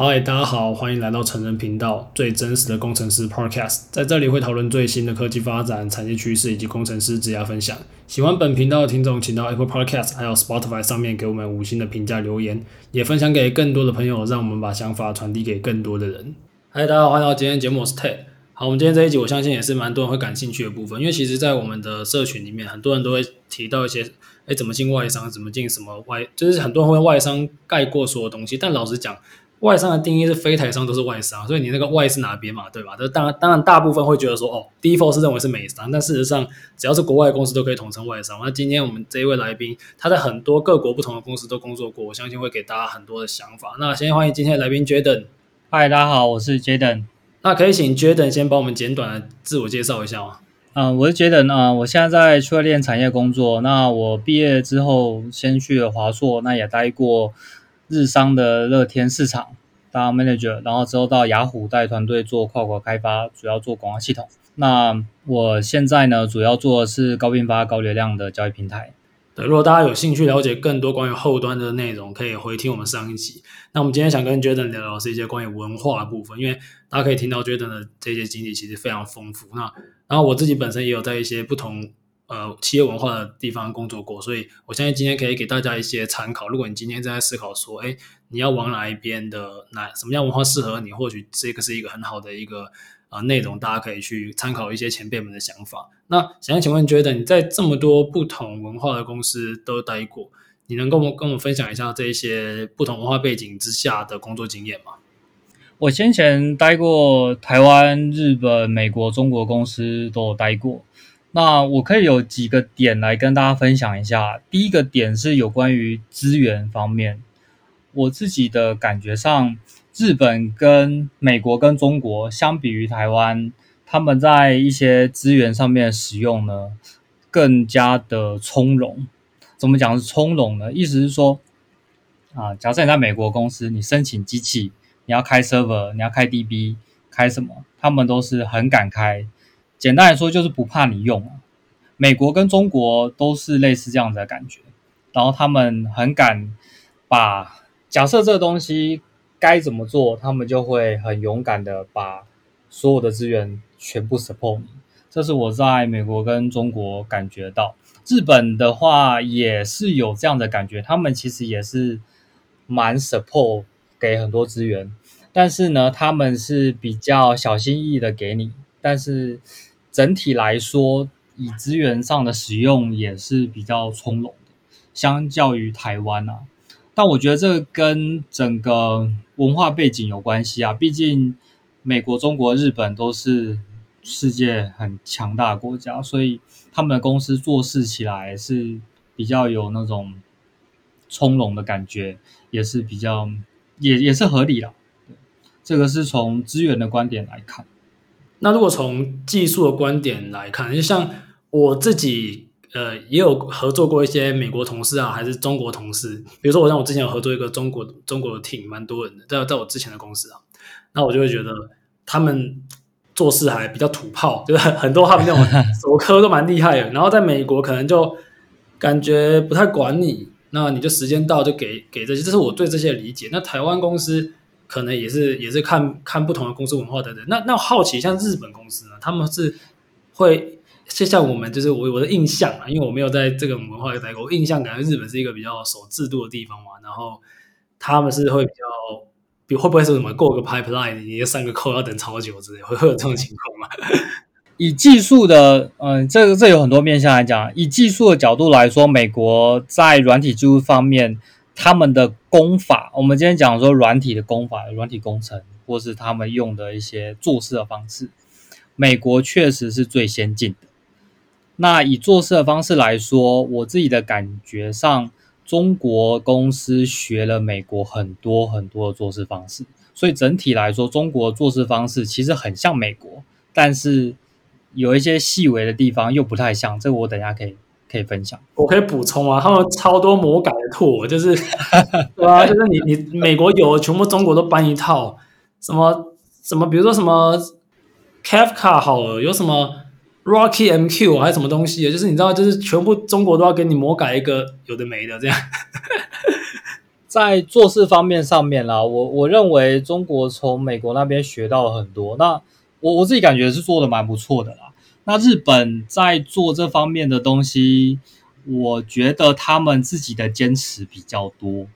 嗨，大家好，欢迎来到成人频道最真实的工程师 Podcast，在这里会讨论最新的科技发展、产业趋势以及工程师职涯分享。喜欢本频道的听众，请到 Apple Podcast 还有 Spotify 上面给我们五星的评价留言，也分享给更多的朋友，让我们把想法传递给更多的人。嗨，大家好，欢迎到今天节目，我是 Ted。好，我们今天这一集，我相信也是蛮多人会感兴趣的部分，因为其实，在我们的社群里面，很多人都会提到一些，哎，怎么进外商，怎么进什么外，就是很多人会外商概括所有东西，但老实讲。外商的定义是非台商都是外商，所以你那个外是哪边嘛，对吧？这当然，当然大部分会觉得说，哦，default 是认为是美商，但事实上，只要是国外公司都可以统称外商。那今天我们这一位来宾，他在很多各国不同的公司都工作过，我相信会给大家很多的想法。那先欢迎今天的来宾 Jaden。嗨，大家好，我是 Jaden。那可以请 Jaden 先帮我们简短的自我介绍一下吗？嗯、呃，我是 Jaden 啊，我现在在区块链产业工作。那我毕业之后先去了华硕，那也待过日商的乐天市场。当 manager，然后之后到雅虎带团队做跨国开发，主要做广告系统。那我现在呢，主要做的是高并发、高流量的交易平台。对，如果大家有兴趣了解更多关于后端的内容，可以回听我们上一集。那我们今天想跟 Jaden 聊聊是一些关于文化的部分，因为大家可以听到 Jaden 的这些经历其实非常丰富。那然后我自己本身也有在一些不同。呃，企业文化的地方工作过，所以我相信今天可以给大家一些参考。如果你今天正在思考说，哎，你要往哪一边的哪什么样文化适合你，或许这个是一个很好的一个呃内容，大家可以去参考一些前辈们的想法。那想请问，觉得你在这么多不同文化的公司都待过，你能跟我跟我分享一下这一些不同文化背景之下的工作经验吗？我先前待过台湾、日本、美国、中国公司都有待过。那我可以有几个点来跟大家分享一下。第一个点是有关于资源方面，我自己的感觉上，日本跟美国跟中国相比于台湾，他们在一些资源上面使用呢，更加的从容。怎么讲是从容呢？意思是说，啊，假设你在美国公司，你申请机器，你要开 server，你要开 DB，开什么，他们都是很敢开。简单来说，就是不怕你用。美国跟中国都是类似这样子的感觉，然后他们很敢把假设这个东西该怎么做，他们就会很勇敢的把所有的资源全部 support 你。这是我在美国跟中国感觉到。日本的话也是有这样的感觉，他们其实也是蛮 support 给很多资源，但是呢，他们是比较小心翼翼的给你，但是。整体来说，以资源上的使用也是比较从容的，相较于台湾啊。但我觉得这跟整个文化背景有关系啊。毕竟美国、中国、日本都是世界很强大的国家，所以他们的公司做事起来是比较有那种从容的感觉，也是比较也也是合理的。这个是从资源的观点来看。那如果从技术的观点来看，就像我自己，呃，也有合作过一些美国同事啊，还是中国同事。比如说，我像我之前有合作一个中国中国的 team，蛮多人的，在在我之前的公司啊，那我就会觉得他们做事还比较土炮，就是很多他们那种手科都蛮厉害的。然后在美国可能就感觉不太管你，那你就时间到就给给这些，这是我对这些理解。那台湾公司。可能也是也是看看不同的公司文化等等。那那好奇，像日本公司呢，他们是会就像我们，就是我我的印象啊，因为我没有在这个文化待过，印象感觉日本是一个比较守制度的地方嘛。然后他们是会比较，比会不会是什么过个 pipeline，你上个扣要等超久之类，会会有这种情况吗？以技术的，嗯，这个这有很多面向来讲。以技术的角度来说，美国在软体技术方面。他们的功法，我们今天讲说软体的功法，软体工程，或是他们用的一些做事的方式，美国确实是最先进的。那以做事的方式来说，我自己的感觉上，中国公司学了美国很多很多的做事方式，所以整体来说，中国做事方式其实很像美国，但是有一些细微的地方又不太像。这个我等下可以。可以分享，我可以补充啊，他们超多魔改的图，就是 对啊，就是你你美国有全部中国都搬一套，什么什么，比如说什么 Kafka 好了，有什么 Rocky MQ 还是什么东西，就是你知道，就是全部中国都要给你魔改一个有的没的这样。在做事方面上面啦，我我认为中国从美国那边学到了很多。那我我自己感觉是做的蛮不错的啦。那日本在做这方面的东西，我觉得他们自己的坚持比较多。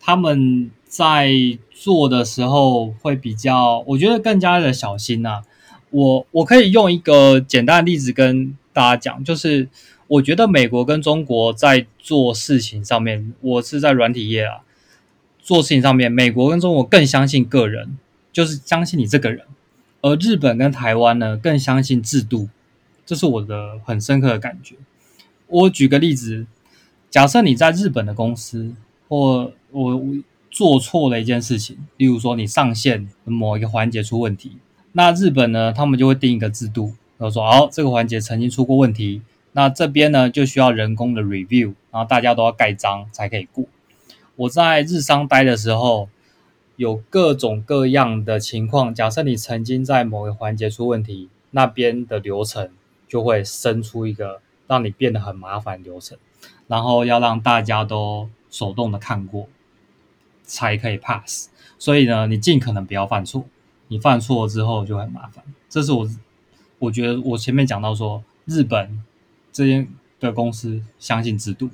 他们在做的时候会比较，我觉得更加的小心呐。我我可以用一个简单的例子跟大家讲，就是我觉得美国跟中国在做事情上面，我是在软体业啊，做事情上面，美国跟中国更相信个人，就是相信你这个人，而日本跟台湾呢，更相信制度，这是我的很深刻的感觉。我举个例子，假设你在日本的公司，或我做错了一件事情，例如说你上线某一个环节出问题，那日本呢，他们就会定一个制度，然后说，好，这个环节曾经出过问题，那这边呢就需要人工的 review，然后大家都要盖章才可以过。我在日商待的时候，有各种各样的情况，假设你曾经在某个环节出问题，那边的流程就会生出一个让你变得很麻烦流程，然后要让大家都。手动的看过才可以 pass，所以呢，你尽可能不要犯错。你犯错之后就很麻烦。这是我我觉得我前面讲到说，日本这边的公司相信制度。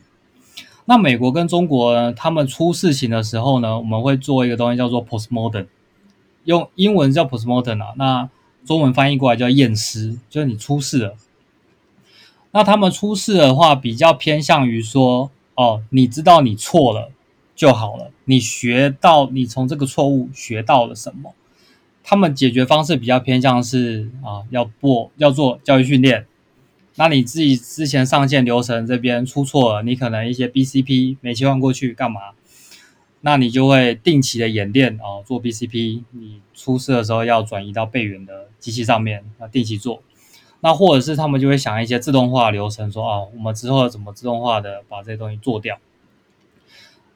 那美国跟中国呢，他们出事情的时候呢，我们会做一个东西叫做 postmortem，用英文叫 postmortem 啊，那中文翻译过来叫验尸，就是你出事了。那他们出事的话，比较偏向于说。哦，你知道你错了就好了。你学到，你从这个错误学到了什么？他们解决方式比较偏向是啊，要不要做教育训练？那你自己之前上线流程这边出错了，你可能一些 BCP 没切换过去干嘛？那你就会定期的演练哦，做 BCP。你出事的时候要转移到备援的机器上面，那定期做。那或者是他们就会想一些自动化流程，说啊，我们之后怎么自动化的把这些东西做掉？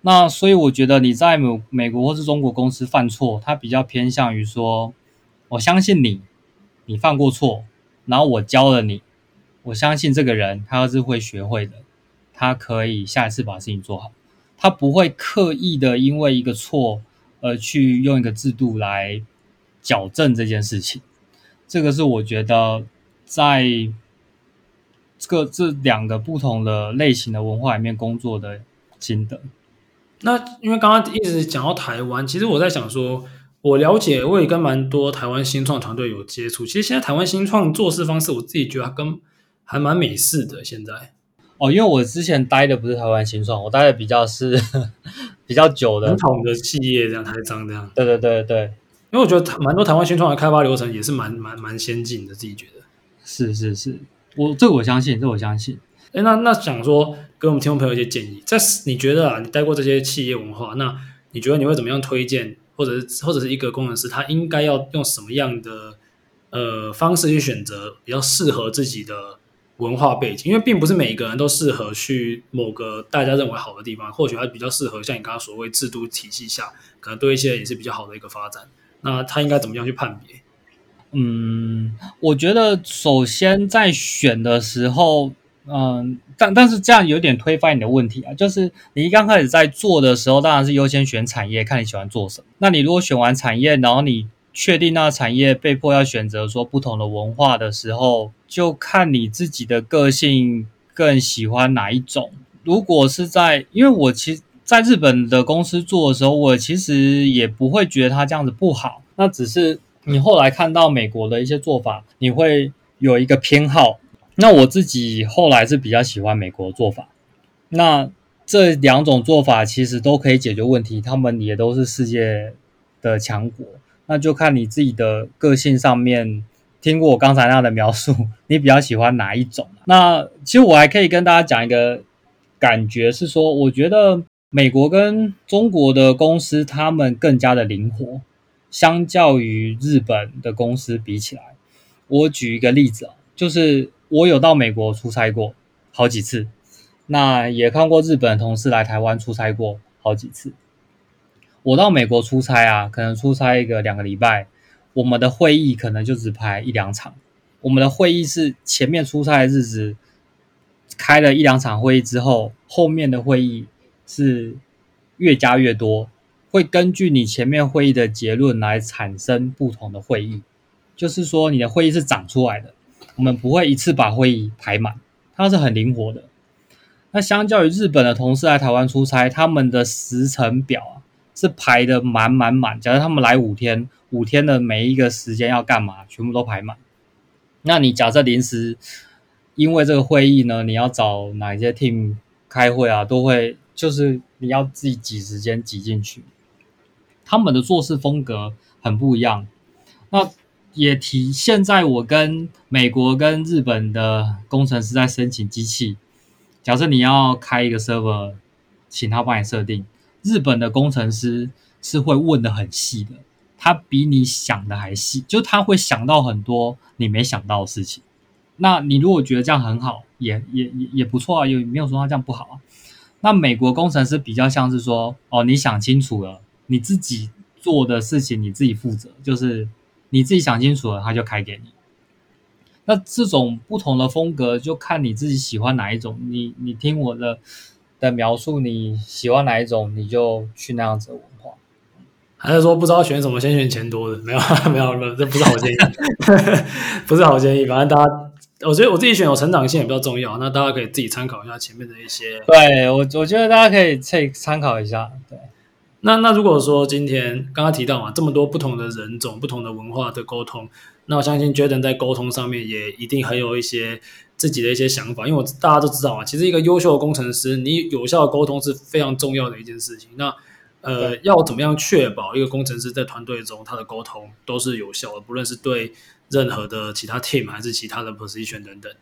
那所以我觉得你在美美国或是中国公司犯错，它比较偏向于说，我相信你，你犯过错，然后我教了你，我相信这个人他是会学会的，他可以下一次把事情做好，他不会刻意的因为一个错而去用一个制度来矫正这件事情。这个是我觉得。在这个这两个不同的类型的文化里面工作的心得。那因为刚刚一直讲到台湾，其实我在想说，我了解，我也跟蛮多台湾新创团队有接触。其实现在台湾新创做事方式，我自己觉得跟还蛮美式的。现在哦，因为我之前待的不是台湾新创，我待的比较是 比较久的传统的企业，这样台商这样。对对对对，因为我觉得蛮多台湾新创的开发流程也是蛮蛮蛮先进的，自己觉得。是是是，我这我相信，这、我相信。哎，那那想说，给我们听众朋友一些建议，在你觉得啊，你带过这些企业文化，那你觉得你会怎么样推荐，或者是或者是一个工程师，他应该要用什么样的呃方式去选择比较适合自己的文化背景？因为并不是每一个人都适合去某个大家认为好的地方，或许他比较适合像你刚刚所谓制度体系下，可能对一些也是比较好的一个发展。那他应该怎么样去判别？嗯，我觉得首先在选的时候，嗯，但但是这样有点推翻你的问题啊，就是你刚开始在做的时候，当然是优先选产业，看你喜欢做什么。那你如果选完产业，然后你确定那产业被迫要选择说不同的文化的时候，就看你自己的个性更喜欢哪一种。如果是在，因为我其实在日本的公司做的时候，我其实也不会觉得他这样子不好，那只是。你后来看到美国的一些做法，你会有一个偏好。那我自己后来是比较喜欢美国的做法。那这两种做法其实都可以解决问题，他们也都是世界的强国。那就看你自己的个性上面，听过我刚才那样的描述，你比较喜欢哪一种？那其实我还可以跟大家讲一个感觉是说，我觉得美国跟中国的公司，他们更加的灵活。相较于日本的公司比起来，我举一个例子啊，就是我有到美国出差过好几次，那也看过日本同事来台湾出差过好几次。我到美国出差啊，可能出差一个两个礼拜，我们的会议可能就只排一两场。我们的会议是前面出差的日子开了一两场会议之后，后面的会议是越加越多，会根据你前面会议的结论来产生不同的会议。就是说，你的会议是长出来的，我们不会一次把会议排满，它是很灵活的。那相较于日本的同事来台湾出差，他们的时程表啊是排得满满满。假如他们来五天，五天的每一个时间要干嘛，全部都排满。那你假设临时因为这个会议呢，你要找哪一些 team 开会啊，都会就是你要自己挤时间挤进去。他们的做事风格很不一样，那也体现在我跟美国跟日本的工程师在申请机器。假设你要开一个 server，请他帮你设定，日本的工程师是会问得很细的。他比你想的还细，就他会想到很多你没想到的事情。那你如果觉得这样很好，也也也也不错啊，也没有说他这样不好啊。那美国工程师比较像是说，哦，你想清楚了，你自己做的事情你自己负责，就是你自己想清楚了，他就开给你。那这种不同的风格，就看你自己喜欢哪一种。你你听我的的描述，你喜欢哪一种，你就去那样子的文化。还是说不知道选什么，先选钱多的？没有，没有，没有，这不是好建议，不是好建议。反正大家，我觉得我自己选有成长性也比较重要。那大家可以自己参考一下前面的一些。对我，我觉得大家可以参参考一下。对，那那如果说今天刚刚提到嘛，这么多不同的人种、不同的文化的沟通，那我相信 Jaden 在沟通上面也一定很有一些自己的一些想法。因为我大家都知道嘛，其实一个优秀的工程师，你有效的沟通是非常重要的一件事情。那呃，要怎么样确保一个工程师在团队中他的沟通都是有效的，不论是对任何的其他 team 还是其他的 position 等等。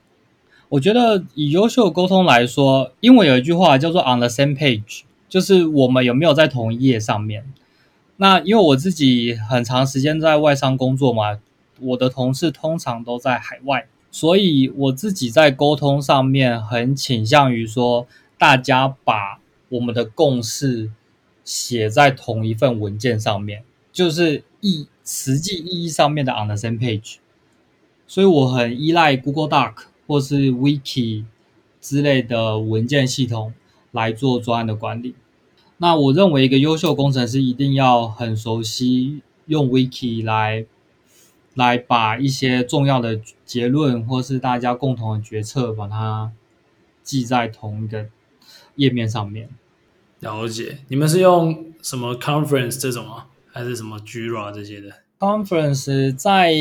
我觉得以优秀沟通来说，英文有一句话叫做 on the same page，就是我们有没有在同一页上面。那因为我自己很长时间在外商工作嘛，我的同事通常都在海外，所以我自己在沟通上面很倾向于说，大家把我们的共识。写在同一份文件上面，就是意实际意义上面的 on the same page。所以我很依赖 Google Doc 或是 Wiki 之类的文件系统来做专案的管理。那我认为一个优秀工程师一定要很熟悉用 Wiki 来来把一些重要的结论或是大家共同的决策，把它记在同一个页面上面。了解，你们是用什么 conference 这种啊，还是什么 Jira 这些的？conference 在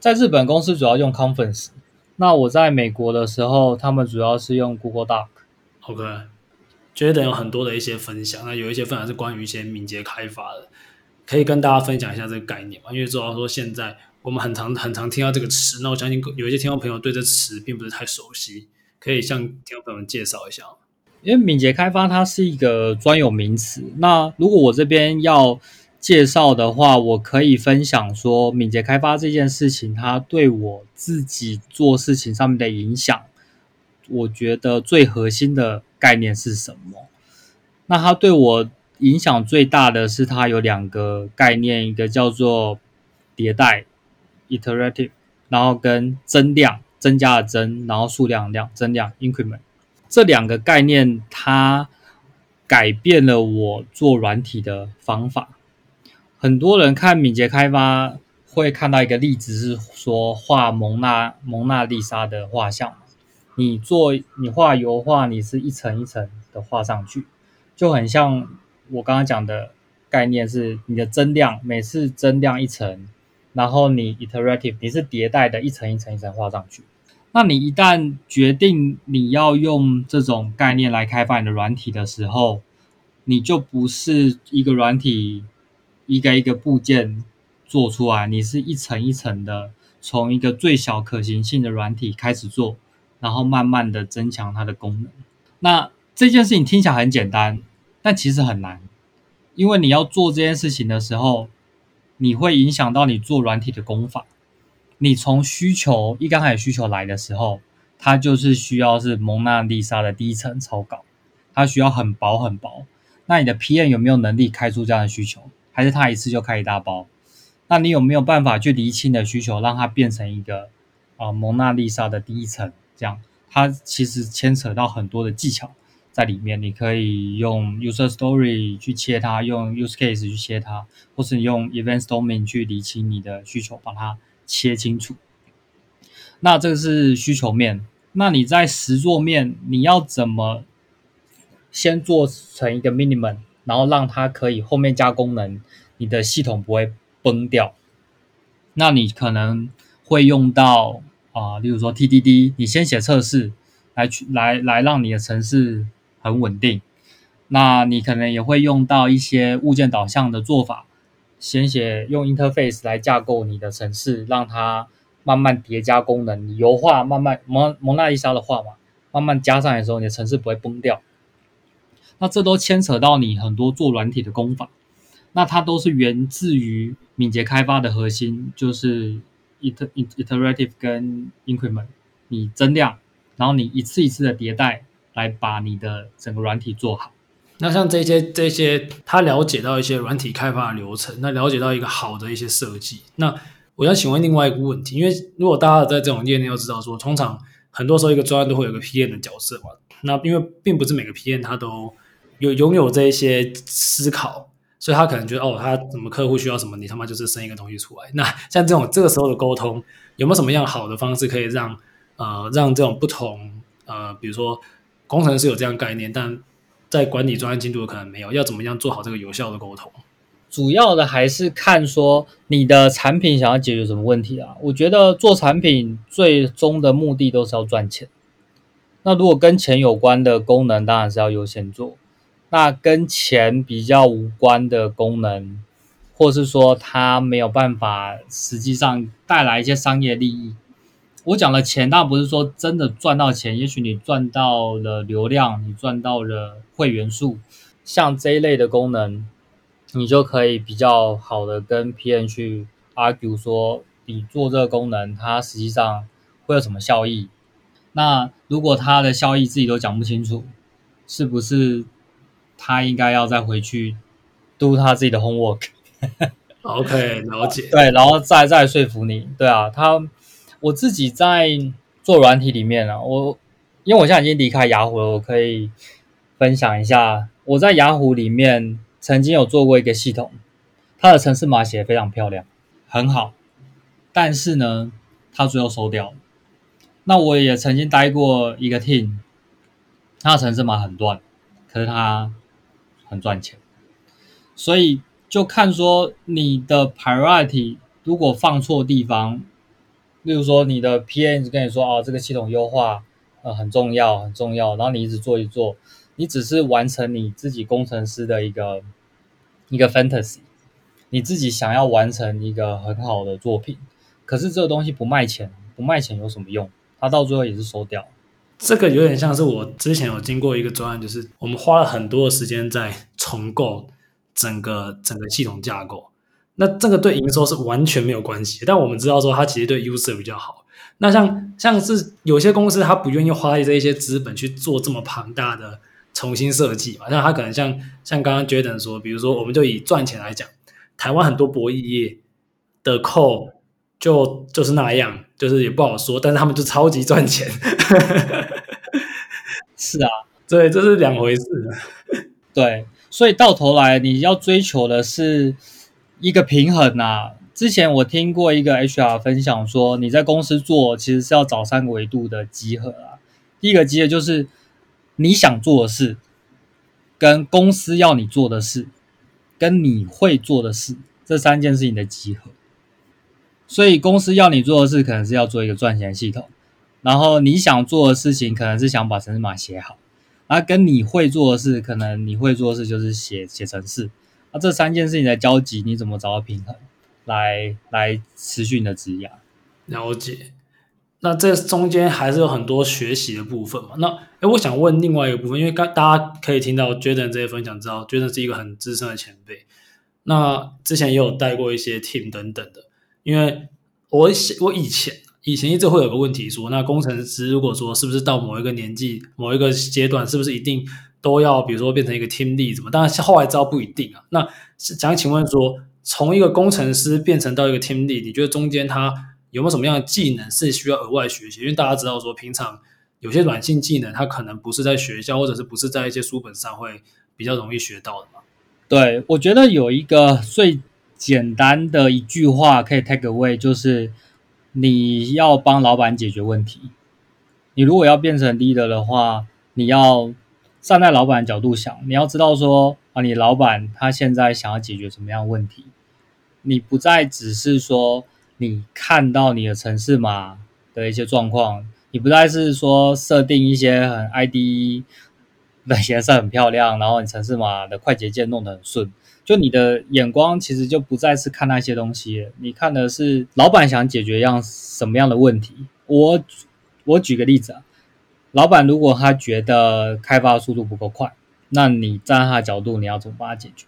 在日本公司主要用 conference，那我在美国的时候，他们主要是用 Google Doc。觉得有很多的一些分享，那有一些分享是关于一些敏捷开发的，可以跟大家分享一下这个概念嘛？因为知道说现在我们很常很常听到这个词，那我相信有一些听众朋友对这词并不是太熟悉，可以向听众朋友们介绍一下。因为敏捷开发它是一个专有名词，那如果我这边要介绍的话，我可以分享说敏捷开发这件事情，它对我自己做事情上面的影响，我觉得最核心的概念是什么？那它对我影响最大的是它有两个概念，一个叫做迭代 （iterative），然后跟增量，增加的增，然后数量量增量 （increment）。这两个概念，它改变了我做软体的方法。很多人看敏捷开发会看到一个例子，是说画蒙娜蒙娜丽莎的画像。你做你画油画，你是一层一层的画上去，就很像我刚刚讲的概念，是你的增量，每次增量一层，然后你 iterative，你是迭代的一层一层一层画上去。那你一旦决定你要用这种概念来开发你的软体的时候，你就不是一个软体一个一个部件做出来，你是一层一层的从一个最小可行性的软体开始做，然后慢慢的增强它的功能。那这件事情听起来很简单，但其实很难，因为你要做这件事情的时候，你会影响到你做软体的功法。你从需求一刚开始需求来的时候，它就是需要是蒙娜丽莎的第一层草稿，它需要很薄很薄。那你的 PM 有没有能力开出这样的需求？还是他一次就开一大包？那你有没有办法去厘清的需求，让它变成一个啊、蒙娜丽莎的第一层？这样它其实牵扯到很多的技巧，在里面，你可以用 user story 去切它，用 use case 去切它，或是你用 event storming 去理清你的需求，把它切清楚。那这个是需求面。那你在实作面，你要怎么先做成一个 minimum，然后让它可以后面加功能，你的系统不会崩掉？那你可能会用到啊、例如说 TDD，你先写测试，来去来来让你的程式。很稳定，那你可能也会用到一些物件导向的做法，先写用 interface 来架构你的程式，让它慢慢叠加功能，你油画慢慢蒙蒙娜丽莎的画嘛，慢慢加上来的时候，你的程式不会崩掉。那这都牵扯到你很多做软体的功法，那它都是源自于敏捷开发的核心，就是 iter iterative 跟 increment，你增量，然后你一次一次的迭代。来把你的整个软体做好。那像这些这些，他了解到一些软体开发的流程，那了解到一个好的一些设计。那我想请问另外一个问题，因为如果大家在这种业内要知道说，通常很多时候一个专案都会有个 PM 的角色嘛。那因为并不是每个 PM 他都有拥有这一些思考，所以他可能觉得哦，他什么客户需要什么，你他妈就是生一个东西出来。那像这种这个时候的沟通，有没有什么样好的方式可以让呃让这种不同呃，比如说。工程师有这样概念，但在管理专案进度可能没有。要怎么样做好这个有效的沟通？主要的还是看说你的产品想要解决什么问题啊？我觉得做产品最终的目的都是要赚钱。那如果跟钱有关的功能，当然是要优先做。那跟钱比较无关的功能，或是说它没有办法实际上带来一些商业利益。我讲的钱，当然不是说真的赚到钱，也许你赚到了流量，你赚到了会员数，像这一类的功能，你就可以比较好的跟 PM 去 argue 说，你做这个功能，它实际上会有什么效益？那如果它的效益自己都讲不清楚，是不是他应该要再回去 do 他自己的 homework？OK，了解。对，然后再再说服你，对啊，他。我自己在做软体里面啊，我因为我现在已经离开雅虎了，我可以分享一下我在雅虎里面曾经有做过一个系统，它的程式码写的非常漂亮，很好，但是呢，它最后收掉了。那我也曾经待过一个 team，它的程式码很乱，可是它很赚钱，所以就看说你的 priority 如果放错地方。例如说，你的 PM 一直跟你说，哦，这个系统优化，呃，很重要，很重要。然后你一直做一做，你只是完成你自己工程师的一个一个 fantasy，你自己想要完成一个很好的作品。可是这个东西不卖钱，不卖钱有什么用？它到最后也是收掉。这个有点像是我之前有经过一个专案，就是我们花了很多的时间在重构整个整个系统架构。那这个对营收是完全没有关系，但我们知道说它其实对 user 比较好。那像像是有些公司，他不愿意花这一些资本去做这么庞大的重新设计嘛？那他可能像像刚刚 Jaden 说，比如说我们就以赚钱来讲，台湾很多博弈业的扣就就是那样，就是也不好说，但是他们就超级赚钱。是啊，对，这是两回事。对，所以到头来你要追求的是。一个平衡呐。之前我听过一个 HR 分享说，你在公司做其实是要找三个维度的集合啊。第一个集合就是你想做的事，跟公司要你做的事，跟你会做的事，这三件事情的集合。所以公司要你做的事，可能是要做一个赚钱系统，然后你想做的事情，可能是想把程式码写好，然后跟你会做的事，可能你会做的事就是写写程式。那、啊、这三件事情的交集，你怎么找到平衡，来来持续你的职涯？了解。那这中间还是有很多学习的部分嘛？那诶我想问另外一个部分，因为刚大家可以听到 Jaden 这些分享，知道 Jaden 是一个很资深的前辈。那之前也有带过一些 team 等等的。因为我我以前以前一直会有个问题说，那工程师如果说是不是到某一个年纪、某一个阶段，是不是一定？都要比如说变成一个 team lead 怎么？当然后来知道不一定啊。那想请问说，从一个工程师变成到一个 team lead，你觉得中间他有没有什么样的技能是需要额外学习？因为大家知道说，平常有些软性技能，它可能不是在学校或者是不是在一些书本上会比较容易学到的嘛？对，我觉得有一个最简单的一句话可以 take away，就是你要帮老板解决问题。你如果要变成 leader 的话，你要站在老板的角度想，你要知道说啊，你老板他现在想要解决什么样的问题，你不再只是说你看到你的城市码的一些状况，你不再是说设定一些很 ID 的颜色很漂亮，然后你城市码的快捷键弄得很顺，就你的眼光其实就不再是看那些东西，你看的是老板想解决一样什么样的问题。我。我举个例子啊，老板如果他觉得开发速度不够快，那你站在他的角度，你要怎么帮他解决？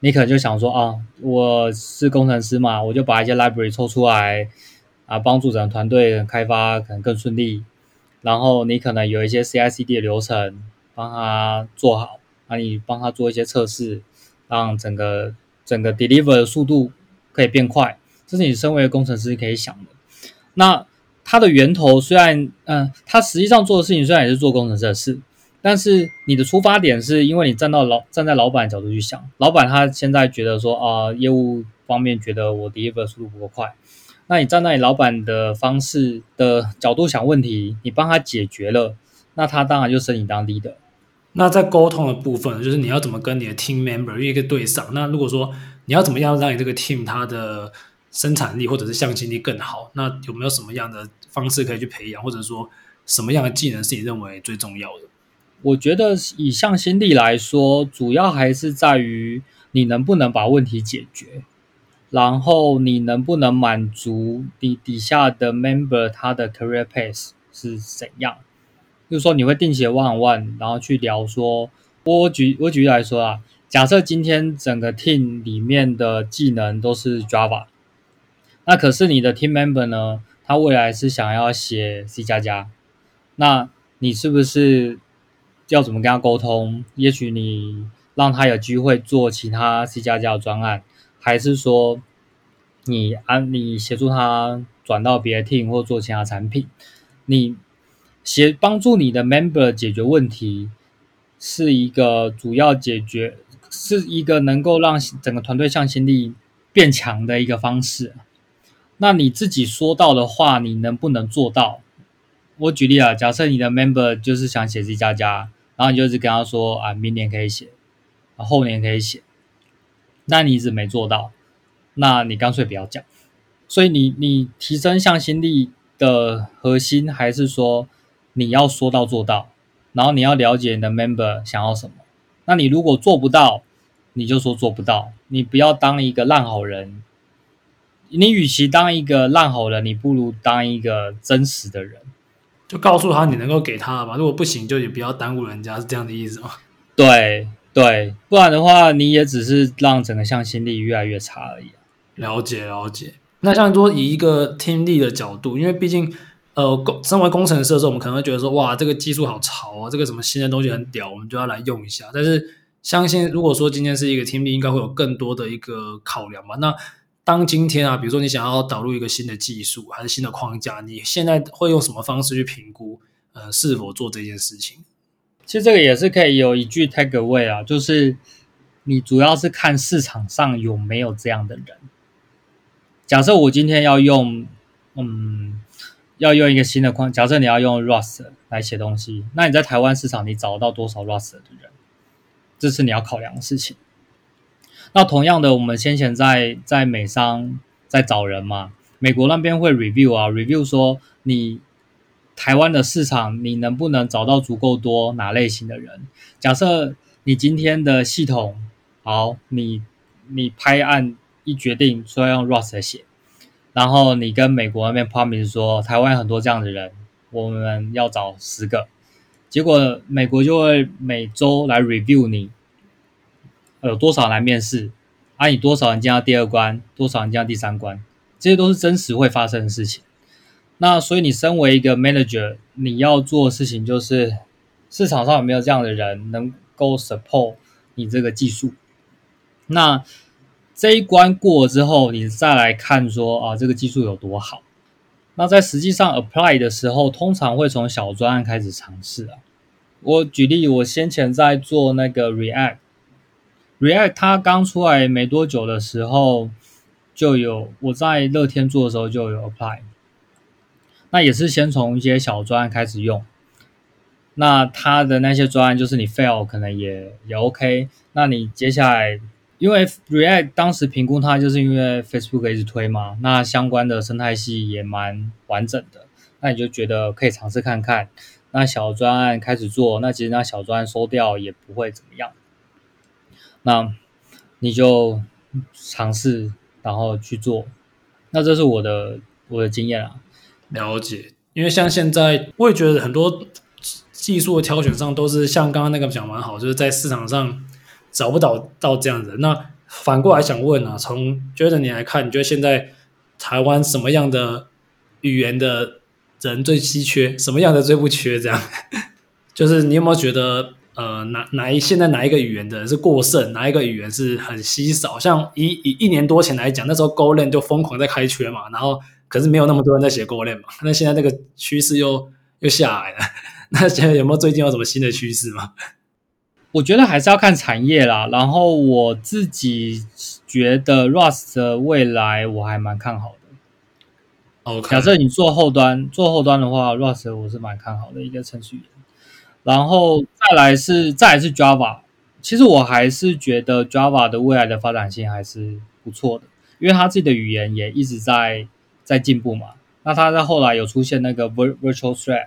你可能就想说啊，我是工程师嘛，我就把一些 library 抽出来啊，帮助整个团队开发可能更顺利。然后你可能有一些 CI/CD 的流程，帮他做好，啊，你帮他做一些测试，让整个整个 deliver 的速度可以变快。这是你身为工程师可以想的。那它的源头虽然，嗯、呃，它实际上做的事情虽然也是做工程师的事，但是你的出发点是因为你站到老站在老板角度去想，老板他现在觉得说啊、业务方面觉得我 deliver 速度不够快，那你站在你老板的方式的角度想问题，你帮他解决了，那他当然就升你当 leader。那在沟通的部分，就是你要怎么跟你的 team member 一个对上？那如果说你要怎么样让你这个 team 它的生产力或者是向心力更好，那有没有什么样的方式可以去培养，或者说什么样的技能是你认为最重要的？我觉得以向心力来说，主要还是在于你能不能把问题解决，然后你能不能满足你底下的 member 他的 career pace 是怎样。就是说，你会定期 one on one，然后去聊说，我举我举例来说啊，假设今天整个 team 里面的技能都是 Java。那可是你的 team member 呢？他未来是想要写 C 加加，那你是不是要怎么跟他沟通？也许你让他有机会做其他 C 加加的专案，还是说你安你协助他转到别的 team 或做其他产品？你协帮助你的 member 解决问题，是一个主要解决，是一个能够让整个团队向心力变强的一个方式。那你自己说到的话，你能不能做到？我举例啊，假设你的 member 就是想写 C 加加，然后你就是跟他说啊，明年可以写，啊，后年可以写，那你一直没做到，那你干脆不要讲。所以你你提升向心力的核心还是说你要说到做到，然后你要了解你的 member 想要什么。那你如果做不到，你就说做不到，你不要当一个烂好人。你与其当一个烂好人，你不如当一个真实的人，就告诉他你能够给他吧。如果不行，就也不要耽误人家，是这样的意思吗？对对，不然的话，你也只是让整个向心力越来越差而已。了解了解。那像说以一个 team lead 的角度，因为毕竟呃，工身为工程师的时候，我们可能会觉得说，哇，这个技术好潮啊，这个什么新的东西很屌，我们就要来用一下。但是相信如果说今天是一个 team 应该会有更多的一个考量吧。那当今天啊，比如说你想要导入一个新的技术还是新的框架，你现在会用什么方式去评估？呃，是否做这件事情？其实这个也是可以有一句 take away 啊，就是你主要是看市场上有没有这样的人。假设我今天要用，嗯，要用一个新的框，假设你要用 Rust 来写东西，那你在台湾市场你找到多少 Rust 的人？这是你要考量的事情。那同样的，我们先前在在美商在找人嘛，美国那边会 review 啊，review 说你台湾的市场你能不能找到足够多哪类型的人？假设你今天的系统好，你你拍案一决定说要用 Rust 写，然后你跟美国那边 promise 说台湾很多这样的人，我们要找十个，结果美国就会每周来 review 你。有多少来面试？啊，你多少人进到第二关？多少人进到第三关？这些都是真实会发生的事情。那所以你身为一个 manager，你要做的事情就是市场上有没有这样的人能够 support 你这个技术？那这一关过了之后，你再来看说啊，这个技术有多好？那在实际上 apply 的时候，通常会从小专案开始尝试啊。我举例，我先前在做那个 React，React 它刚出来没多久的时候，就有我在乐天做的时候就有 apply。那也是先从一些小专案开始用。那它的那些专案就是你 fail 可能也也 OK。那你接下来，因为 React 当时评估它，就是因为 Facebook 一直推嘛，那相关的生态系也蛮完整的，那你就觉得可以尝试看看。那小专案开始做，那其实那小专案收掉也不会怎么样。那你就尝试，然后去做。那这是我的我的经验啊。了解，因为像现在，我也觉得很多技术的挑选上都是像刚刚那个讲蛮好，就是在市场上找不到到这样子。那反过来想问啊，从觉得你来看，你觉得现在台湾什么样的语言的人最稀缺，什么样的最不缺？这样，就是你有没有觉得，呃，哪哪一现在哪一个语言的人是过剩，哪一个语言是很稀少？像以以一年多前来讲，那时候 g o l a n 就疯狂在开缺嘛，然后。可是没有那么多人在写 g o l a n 嘛？那现在那个趋势又又下来了。那现在有没有最近有什么新的趋势吗？我觉得还是要看产业啦。然后我自己觉得 Rust 的未来我还蛮看好的。OK，假设你做后端，做后端的话，Rust 我是蛮看好的一个程序员。然后再来是再来是 Java，其实我还是觉得 Java 的未来的发展性还是不错的，因为它自己的语言也一直在。在进步嘛？那它在后来有出现那个 Virtual Thread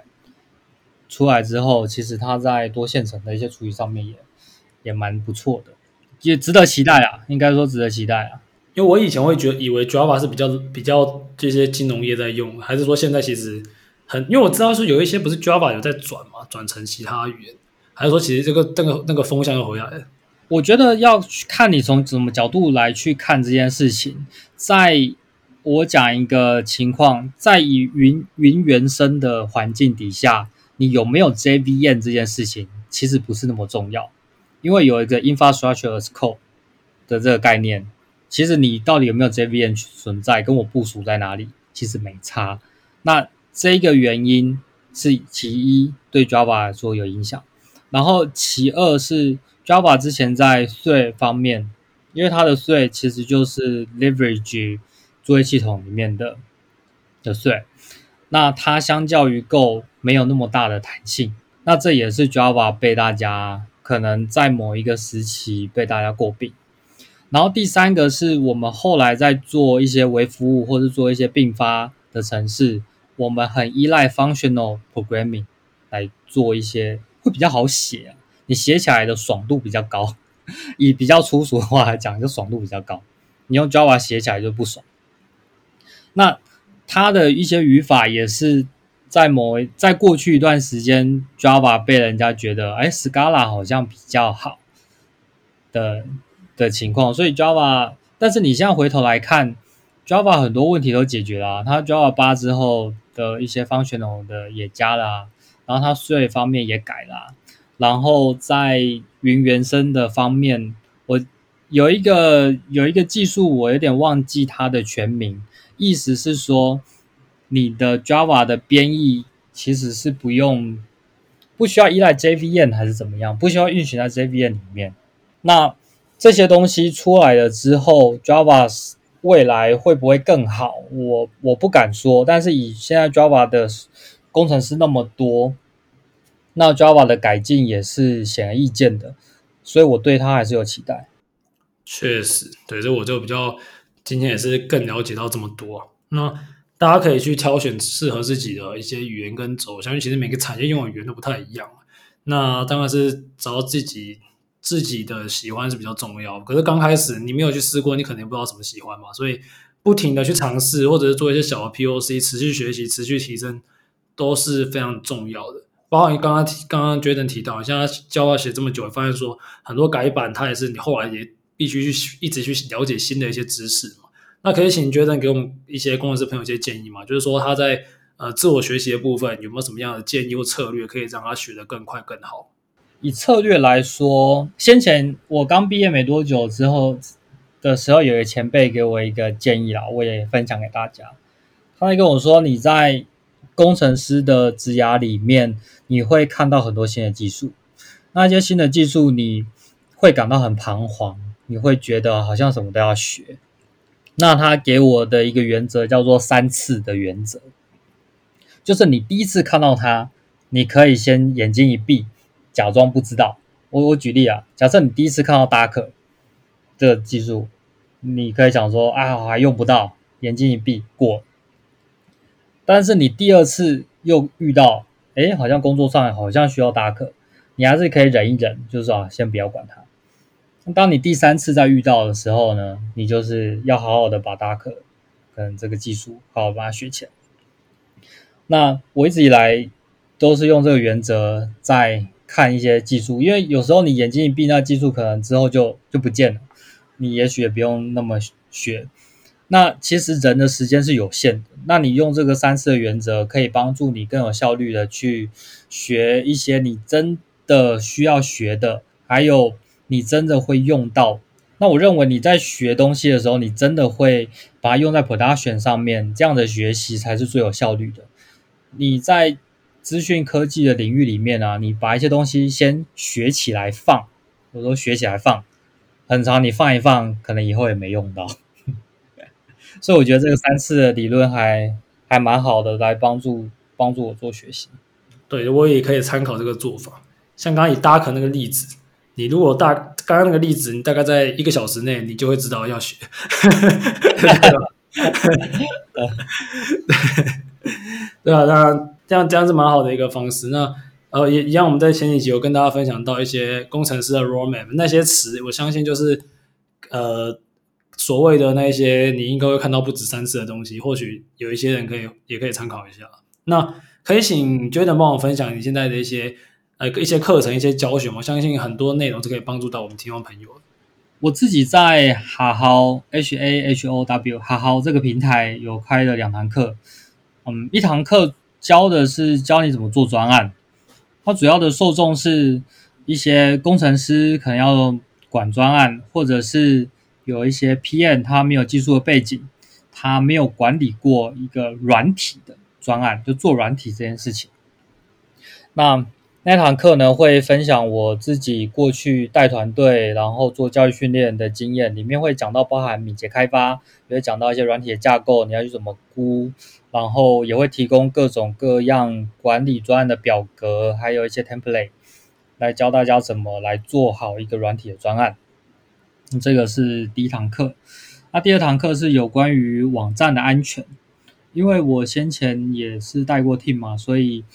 出来之后，其实它在多线程的一些处理上面也也蛮不错的，也值得期待啊。应该说值得期待啊。因为我以前会觉得以为 Java 是比较比较这些金融业在用，还是说现在其实很？因为我知道是有一些不是 Java 有在转嘛，转成其他语言，还是说其实这个那个那个风向又回来了？我觉得要看你从什么角度来去看这件事情，在。我讲一个情况，在以云云原生的环境底下，你有没有 JVM 这件事情，其实不是那么重要，因为有一个 infrastructure as code 的这个概念，其实你到底有没有 JVM 存在，跟我部署在哪里，其实没差。那这个原因是其一，对 Java 来说有影响，然后其二是 Java 之前在税方面，因为它的税其实就是 leverage。作业系统里面的的税那它相较于 Go 没有那么大的弹性，那这也是 Java 被大家可能在某一个时期被大家诟病。然后第三个是我们后来在做一些微服务或者做一些并发的程式，我们很依赖 Functional Programming 来做一些会比较好写，你写起来的爽度比较高。以比较粗俗的话来讲，就爽度比较高。你用 Java 写起来就不爽。那它的一些语法也是在某在过去一段时间，Java 被人家觉得，哎，Scala 好像比较好的的情况，所以 Java，但是你现在回头来看，Java 很多问题都解决了啊，它 Java 八之后的一些 functional 的也加了，然后它税方面也改了，然后在云原生的方面，我有一个有一个技术，我有点忘记它的全名。意思是说，你的 Java 的编译其实是不用，不需要依赖 JVM 还是怎么样？不需要运行在 JVM 里面。那这些东西出来了之后，Java 未来会不会更好？我我不敢说。但是以现在 Java 的工程师那么多，那 Java 的改进也是显而易见的，所以我对它还是有期待。确实，对，这我就比较。今天也是更了解到这么多，那大家可以去挑选适合自己的一些语言跟走向，因为其实每个产业用的语言都不太一样。那当然是找到自己自己的喜欢是比较重要。可是刚开始你没有去试过，你可能不知道什么喜欢嘛，所以不停的去尝试，或者是做一些小的 POC，持续学习，持续提升都是非常重要的。包括你刚刚提刚刚 Jaden 提到，像他教他写这么久，发现说很多改版，他也是你后来也。必须去一直去了解新的一些知识嘛？那可以请 Jaden 给我们一些工程师朋友一些建议嘛？就是说他在呃自我学习的部分有没有什么样的建议或策略，可以让他学得更快更好？以策略来说，先前我刚毕业没多久之后的时候，有一个前辈给我一个建议啦，我也分享给大家。他会跟我说，你在工程师的职涯里面，你会看到很多新的技术，那些新的技术你会感到很彷徨，你会觉得好像什么都要学。那他给我的一个原则叫做三次的原则，就是你第一次看到它，你可以先眼睛一闭，假装不知道。我我举例啊，假设你第一次看到 Docker 这个技术，你可以想说啊，我还用不到，眼睛一闭过。但是你第二次又遇到，哎，好像工作上好像需要 Docker，你还是可以忍一忍，就是啊，先不要管它。当你第三次再遇到的时候呢，你就是要好好的把 Docker 跟这个技术好好把它学起来。那我一直以来都是用这个原则在。看一些技术，因为有时候你眼睛一闭，那技术可能之后就就不见了，你也许也不用那么学。那其实人的时间是有限的，那你用这个三次的原则，可以帮助你更有效率的去学一些你真的需要学的，还有你真的会用到。那我认为你在学东西的时候，你真的会把它用在 production 上面，这样的学习才是最有效率的。你在资讯科技的领域里面啊，你把一些东西先学起来放，或者说学起来放，很长你放一放，可能以后也没用到。所以我觉得这个三次的理论还还蛮好的，来帮助帮助我做学习。对，我也可以参考这个做法。像刚刚以 Dark 那个例子，你如果大刚刚那个例子，你大概在一个小时内，你就会知道要学。对啊，当然。这样这样是蛮好的一个方式。那呃，也一样，我们在前几集有跟大家分享到一些工程师的 roadmap 那些词，我相信就是呃所谓的那些你应该会看到不止三次的东西。或许有一些人可以也可以参考一下。那可以请 Jordan 帮我分享你现在的一些呃一些课程、一些教学。我相信很多内容是可以帮助到我们听众朋友。我自己在哈豪 H A H O W 哈豪这个平台有开了两堂课，嗯，一堂课。教的是教你怎么做专案，它主要的受众是一些工程师，可能要管专案，或者是有一些 PM，他没有技术的背景，他没有管理过一个软体的专案，就做软体这件事情。那那堂课呢，会分享我自己过去带团队，然后做教育训练的经验，里面会讲到包含敏捷开发，也会讲到一些软体的架构，你要去怎么估，然后也会提供各种各样管理专案的表格，还有一些 template 来教大家怎么来做好一个软体的专案。这个是第一堂课。那第二堂课是有关于网站的安全，因为我先前也是带过 team 嘛，所以。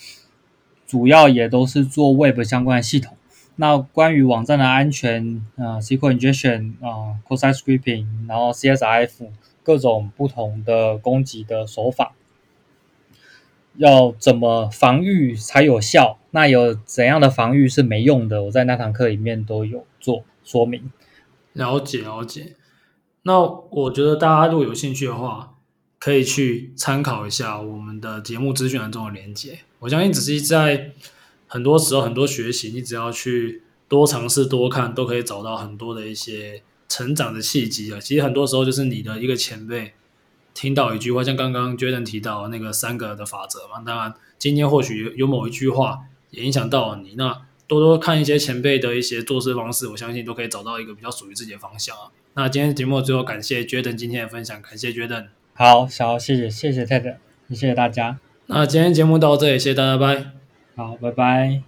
主要也都是做 Web 相关的系统。那关于网站的安全，啊、呃、SQL injection 啊、cross-site scripting，然后 CSRF 各种不同的攻击的手法，要怎么防御才有效？那有怎样的防御是没用的？我在那堂课里面都有做说明。了解了解。那我觉得大家如果有兴趣的话，可以去参考一下我们的节目资讯栏中的连接。我相信，只是在很多时候，很多学习，你只要去多尝试、多看，都可以找到很多的一些成长的契机啊。其实很多时候，就是你的一个前辈听到一句话，像刚刚 Jordan 提到那个三个的法则嘛。当然，今天或许有某一句话也影响到了你，那多多看一些前辈的一些做事方式，我相信都可以找到一个比较属于自己的方向啊。那今天节目最后感谢 Jordan 今天的分享，感谢 Jordan。好，小谢谢谢谢太太谢谢大家。那今天节目到这里，谢谢大家，拜。好，拜拜。